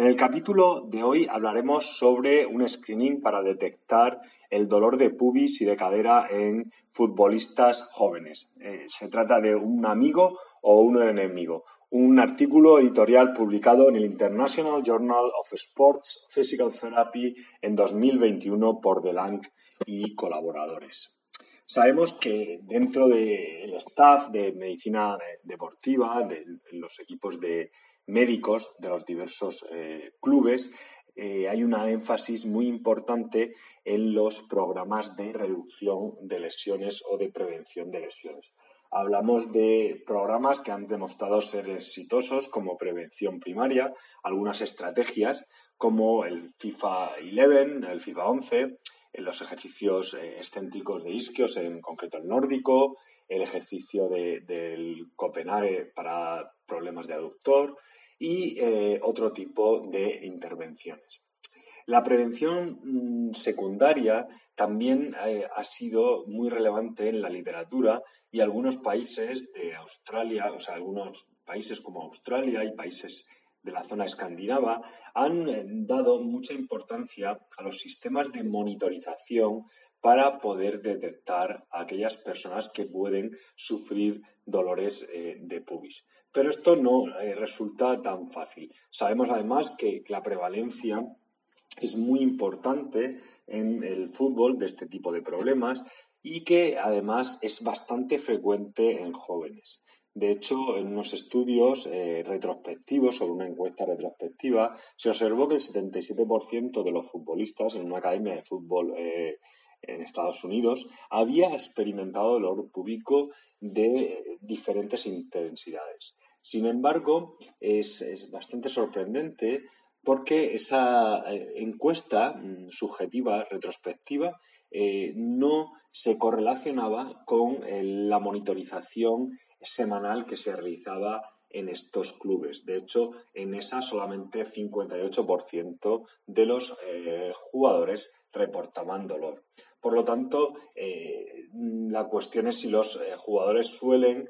En el capítulo de hoy hablaremos sobre un screening para detectar el dolor de pubis y de cadera en futbolistas jóvenes. Eh, se trata de un amigo o un enemigo. Un artículo editorial publicado en el International Journal of Sports Physical Therapy en 2021 por Delang y colaboradores. Sabemos que dentro del staff de medicina deportiva, de los equipos de médicos de los diversos eh, clubes, eh, hay una énfasis muy importante en los programas de reducción de lesiones o de prevención de lesiones. Hablamos de programas que han demostrado ser exitosos como prevención primaria, algunas estrategias como el FIFA 11, el FIFA 11, en los ejercicios eh, excéntricos de isquios, en concreto el nórdico, el ejercicio del Copenhague para problemas de aductor y eh, otro tipo de intervenciones. La prevención mm, secundaria también eh, ha sido muy relevante en la literatura y algunos países de Australia, o sea, algunos países como Australia y países de la zona escandinava han eh, dado mucha importancia a los sistemas de monitorización para poder detectar a aquellas personas que pueden sufrir dolores eh, de pubis. Pero esto no eh, resulta tan fácil. Sabemos además que la prevalencia es muy importante en el fútbol de este tipo de problemas y que además es bastante frecuente en jóvenes. De hecho, en unos estudios eh, retrospectivos sobre una encuesta retrospectiva, se observó que el 77% de los futbolistas en una academia de fútbol eh, en Estados Unidos había experimentado dolor púbico de diferentes intensidades. Sin embargo, es, bastante sorprendente porque esa eh, encuesta mm, subjetiva retrospectiva no se correlacionaba con la monitorización semanal que se realizaba en estos clubes. De hecho, en esa solamente 58% de los eh, jugadores reportaban dolor. Por lo tanto, eh, la cuestión es si los eh, jugadores suelen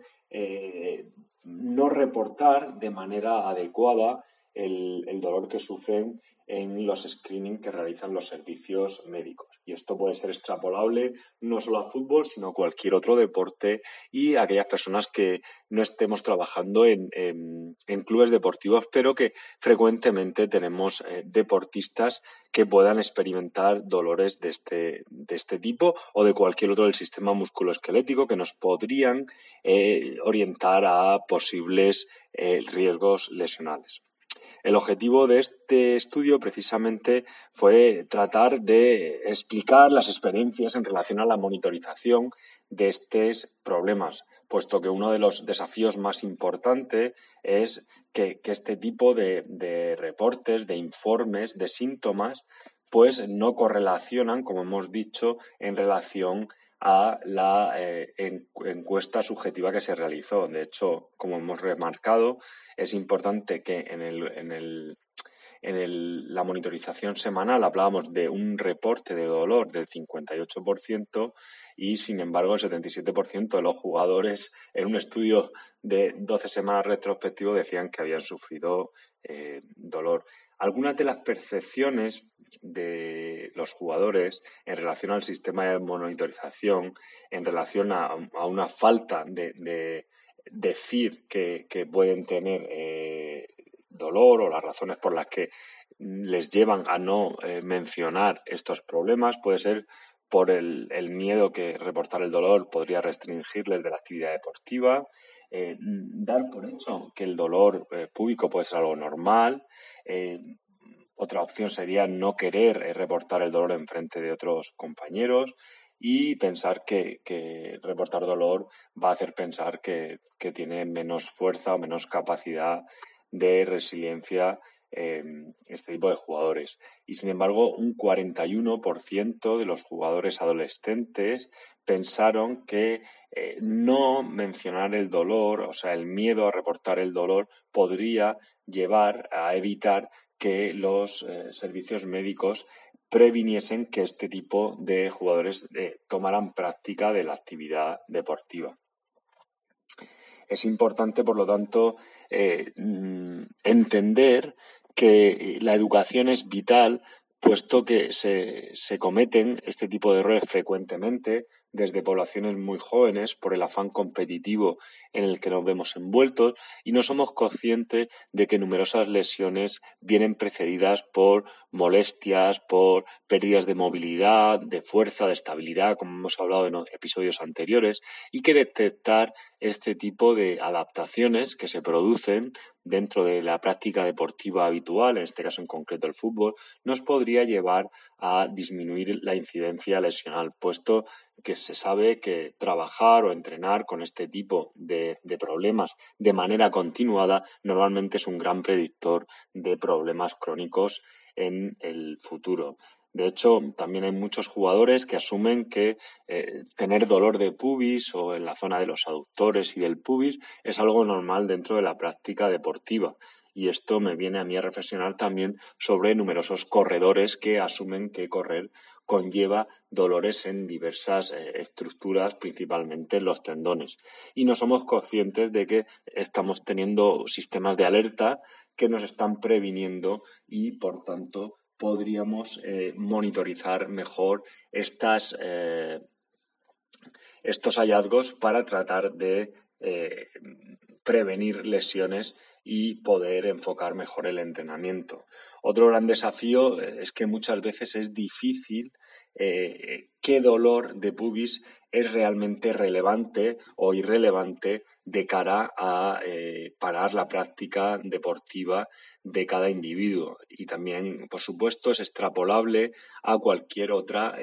no reportar de manera adecuada el, dolor que sufren en los screening que realizan los servicios médicos. Y esto puede ser extrapolable no solo a fútbol, sino a cualquier otro deporte y a aquellas personas que no estemos trabajando en, clubes deportivos, pero que frecuentemente tenemos eh, deportistas que puedan experimentar dolores de este, de este tipo o de cualquier otro del sistema musculoesquelético que nos podrían eh, orientar a posibles eh, riesgos lesionales. El objetivo de este estudio precisamente fue tratar de explicar las experiencias en relación a la monitorización de estos problemas, puesto que uno de los desafíos más importantes es que, este tipo de, de reportes, de informes, de síntomas, pues no correlacionan, como hemos dicho, en relación a la eh, encuesta subjetiva que se realizó. De hecho, como hemos remarcado, es importante que en, el, en, el, en el, la monitorización semanal hablábamos de un reporte de dolor del 58% y, sin embargo, el 77% de los jugadores en un estudio de 12 semanas retrospectivo decían que habían sufrido eh, dolor. Algunas de las percepciones de los jugadores en relación al sistema de monitorización, en relación a, una falta de, decir que, pueden tener eh, dolor o las razones por las que les llevan a no eh, mencionar estos problemas, puede ser por el, miedo que reportar el dolor podría restringirles de la actividad deportiva, eh, dar por hecho que el dolor eh, público puede ser algo normal. Otra opción sería no querer reportar el dolor en frente de otros compañeros y pensar que, reportar dolor va a hacer pensar que, tiene menos fuerza o menos capacidad de resiliencia este tipo de jugadores. Y sin embargo, un 41% de los jugadores adolescentes pensaron que eh, no mencionar el dolor, o sea, el miedo a reportar el dolor, podría llevar a evitar que los eh, servicios médicos previniesen que este tipo de jugadores eh, tomaran práctica de la actividad deportiva. Es importante, por lo tanto, mm, entender que la educación es vital, puesto que se, se cometen este tipo de errores frecuentemente desde poblaciones muy jóvenes por el afán competitivo en el que nos vemos envueltos y no somos conscientes de que numerosas lesiones vienen precedidas por molestias, por pérdidas de movilidad, de fuerza, de estabilidad, como hemos hablado en episodios anteriores, y que detectar este tipo de adaptaciones que se producen dentro de la práctica deportiva habitual, en este caso en concreto el fútbol, nos podría llevar a disminuir la incidencia lesional, puesto que se sabe que trabajar o entrenar con este tipo de, problemas de manera continuada normalmente es un gran predictor de problemas crónicos en el futuro. De hecho, también hay muchos jugadores que asumen que eh, tener dolor de pubis o en la zona de los aductores y del pubis es algo normal dentro de la práctica deportiva. Y esto me viene a mí a reflexionar también sobre numerosos corredores que asumen que correr conlleva dolores en diversas eh, estructuras, principalmente en los tendones. Y no somos conscientes de que estamos teniendo sistemas de alerta que nos están previniendo y, por tanto, podríamos eh, monitorizar mejor estas, eh, estos hallazgos para tratar de prevenir lesiones y poder enfocar mejor el entrenamiento. Otro gran desafío eh, es que muchas veces es difícil eh, qué dolor de pubis es realmente relevante o irrelevante de cara a eh, parar la práctica deportiva de cada individuo. Y también, por supuesto, es extrapolable a cualquier otra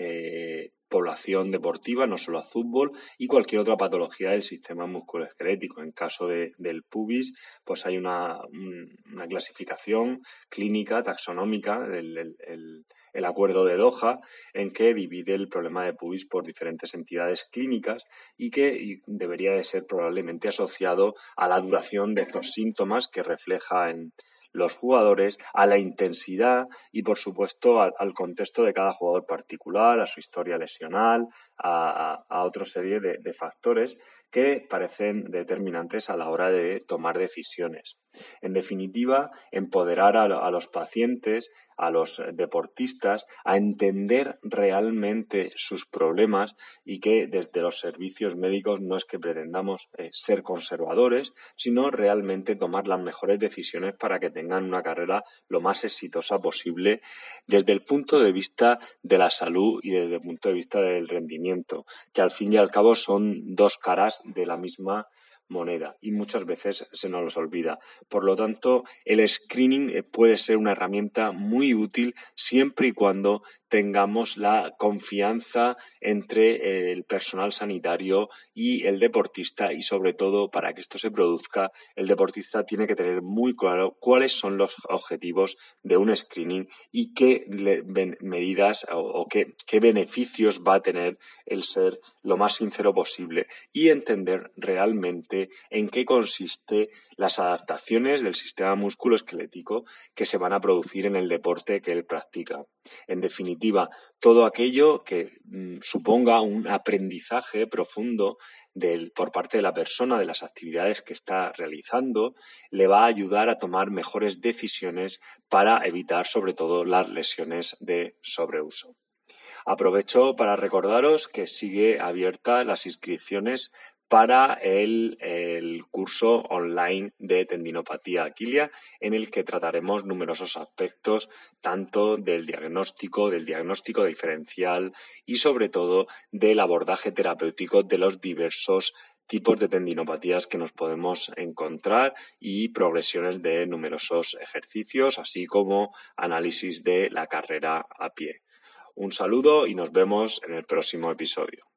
población deportiva, no solo a fútbol, y cualquier otra patología del sistema musculoesquelético. En caso de, del pubis, pues hay una, una clasificación clínica, taxonómica, el, el acuerdo de Doha, en que divide el problema de pubis por diferentes entidades clínicas y que debería de ser probablemente asociado a la duración de estos síntomas que refleja en, los jugadores, a la intensidad y, por supuesto, al, contexto de cada jugador particular, a su historia lesional, a, otra serie de, factores que parecen determinantes a la hora de tomar decisiones. En definitiva, empoderar a los pacientes a los deportistas a entender realmente sus problemas y que desde los servicios médicos no es que pretendamos eh, ser conservadores, sino realmente tomar las mejores decisiones para que tengan una carrera lo más exitosa posible desde el punto de vista de la salud y desde el punto de vista del rendimiento, que al fin y al cabo son dos caras de la misma moneda y muchas veces se nos los olvida. Por lo tanto, el screening eh, puede ser una herramienta muy útil siempre y cuando tengamos la confianza entre eh, el personal sanitario y el deportista y sobre todo para que esto se produzca el deportista tiene que tener muy claro cuáles son los objetivos de un screening y qué medidas o, qué, qué beneficios va a tener el ser lo más sincero posible y entender realmente en qué consiste las adaptaciones del sistema musculoesquelético que se van a producir en el deporte que él practica. En definitiva, todo aquello que mm, suponga un aprendizaje profundo por parte de la persona de las actividades que está realizando, le va a ayudar a tomar mejores decisiones para evitar sobre todo las lesiones de sobreuso. Aprovecho para recordaros que sigue abierta las inscripciones para el, curso online de tendinopatía aquilia, en el que trataremos numerosos aspectos, tanto del diagnóstico, del diagnóstico diferencial y sobre todo del abordaje terapéutico de los diversos tipos de tendinopatías que nos podemos encontrar y progresiones de numerosos ejercicios, así como análisis de la carrera a pie. Un saludo y nos vemos en el próximo episodio.